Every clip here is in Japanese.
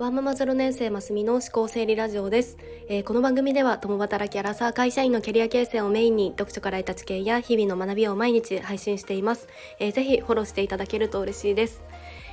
ワンママゼロ年生ますみの思考整理ラジオです、えー、この番組では共働きアラサー会社員のキャリア形成をメインに読書から得た知見や日々の学びを毎日配信しています、えー、ぜひフォローしていただけると嬉しいです。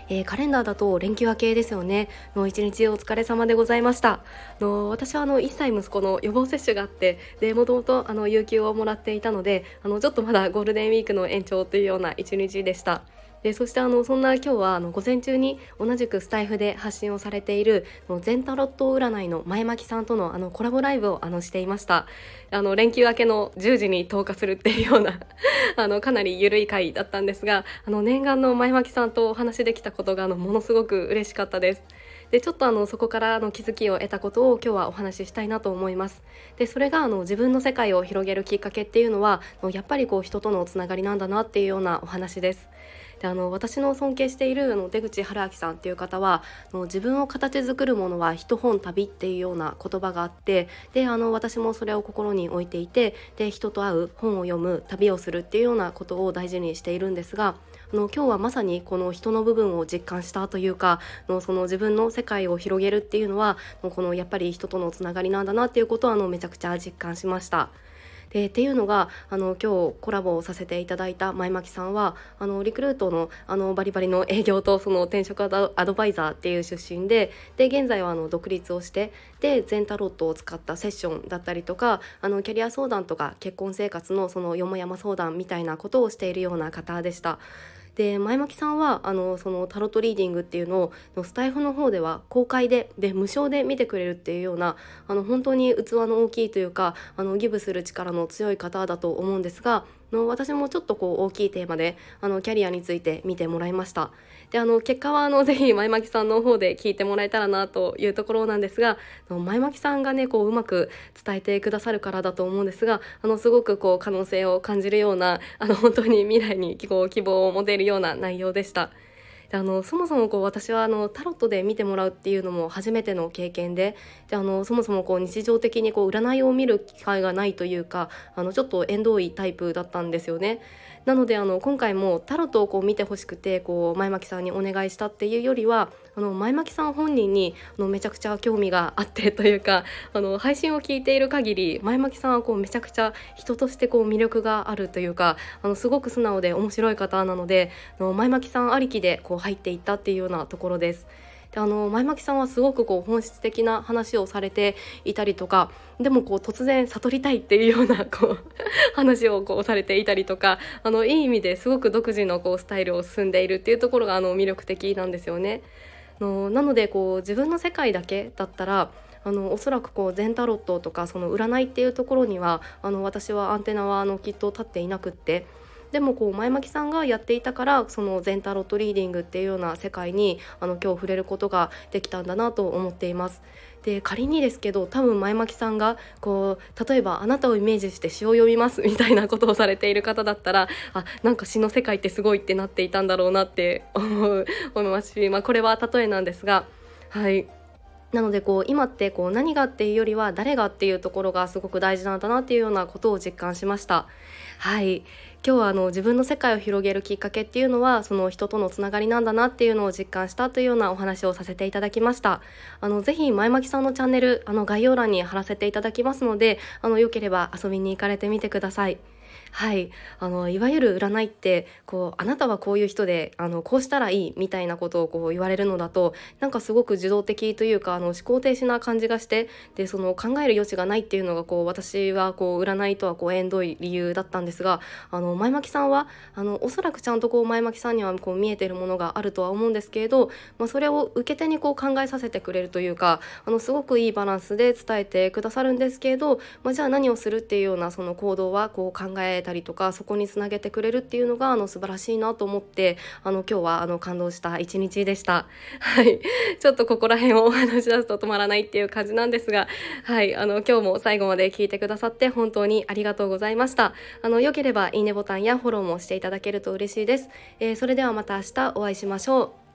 えー、カレンダーだと連休明けですよね。の一日お疲れ様でございました。の私はあの1歳息子の予防接種があってでもともとあの有給をもらっていたのであのちょっとまだゴールデンウィークの延長というような一日でした。でそしてあのそんな今日はあの午前中に同じくスタイフで発信をされている全タロット占いの前巻さんとのあのコラボライブをあのしていました。あの連休明けの10時に投下するっていうような あのかなり緩い回だったんですがあの念願の前巻さんとお話できたことがあのものすごく嬉しかったです。でちょっとあのそこからの気づきを得たことを今日はお話ししたいなと思います。でそれがあの自分の世界を広げるきっかけっていうのはやっぱりこう人とのつながりなんだなっていうようなお話です。であの私の尊敬しているの出口春明さんっていう方はの自分を形作るものは一本旅っていうような言葉があってであの私もそれを心に置いていてで人と会う本を読む旅をするっていうようなことを大事にしているんですがあの今日はまさにこの人の部分を実感したというかのその自分の世界を広げるっていうのはこのやっぱり人とのつながりなんだなっていうことをあのめちゃくちゃ実感しました。でっていうのがあの今日コラボをさせていただいた前巻さんはあのリクルートのあのバリバリの営業とその転職アドバイザーっていう出身でで現在はあの独立をしてで全タロットを使ったセッションだったりとかあのキャリア相談とか結婚生活のそのよもやま相談みたいなことをしているような方でした。で前巻さんはあのそのタロットリーディングっていうのをスタイフの方では公開でで無償で見てくれるっていうようなあの本当に器の大きいというかあのギブする力の強い方だと思うんですがの私もちょっとこう大きいテーマであのキャリアについて見てもらいましたであの結果はあの ぜひ前巻さんの方で聞いてもらえたらなというところなんですが前巻さんがねこううまく伝えてくださるからだと思うんですがあのすごくこう可能性を感じるようなあの本当に未来にこう希望を持てるような内容でした。であのそもそもこう私はあのタロットで見てもらうっていうのも初めての経験でであのそもそもこう日常的にこう占いを見る機会がないというかあのちょっと縁遠いタイプだったんですよね。なのであの今回もタロットをこう見てほしくてこう前巻さんにお願いしたっていうよりはあの前巻さん本人にあのめちゃくちゃ興味があってというかあの配信を聞いている限り前巻さんはこうめちゃくちゃ人としてこう魅力があるというかあのすごく素直で面白い方なのであの前巻さんありきでう入っていったっていうようなところです。であの前巻さんはすごくこう本質的な話をされていたりとかでもこう突然悟りたいっていうようなこう 話をこうされていたりとかあのいい意味ですごく独自のこうスタイルを進んでいるっていうところがあの魅力的なんですよね。のなのでこう自分の世界だけだったらあのおそらくこう全タロットとかその占いっていうところにはあの私はアンテナはあのきっと立っていなくってでもこう前巻さんがやっていたからその全タロットリーディングっていうような世界にあの今日触れることができたんだなと思っています。で仮にですけど多分前巻さんがこう例えばあなたをイメージして詩を読みますみたいなことをされている方だったらあなんか詩の世界ってすごいってなっていたんだろうなって思う思いますし、まあ、これは例えなんですがはいなのでこう今ってこう何がっていうよりは誰がっていうところがすごく大事なんだなっていうようなことを実感しました。はい今日はあの自分の世界を広げるきっかけっていうのはその人とのつながりなんだなっていうのを実感したというようなお話をさせていただきましたあのぜひ前巻さんのチャンネルあの概要欄に貼らせていただきますのであのよければ遊びに行かれてみてください。はい。あのいわゆる占いってこうあなたはこういう人であのこうしたらいいみたいなことをこう言われるのだとなんかすごく受動的というかあの思考停止な感じがしてでその考える余地がないっていうのがこう私はこう占いとはこう縁遠い理由だったんですがあの前巻さんはあのおそらくちゃんとこう前巻さんにはこう見えてるものがあるとは思うんですけれど、まあ、それを受け手にこう考えさせてくれるというかあのすごくいいバランスで伝えてくださるんですけれど、まあ、じゃあ何をするっていうようなその行動はこう考えたりとかそこにつなげてくれるっていうのがあの素晴らしいなと思ってあの今日はあの感動した一日でした。はい、ちょっとここら辺をお話し出すと止まらないっていう感じなんですが、はい、あの今日も最後まで聞いてくださって本当にありがとうございました。あの良ければいいねボタンやフォローもしていただけると嬉しいです。えー、それではまた明日お会いしましょう。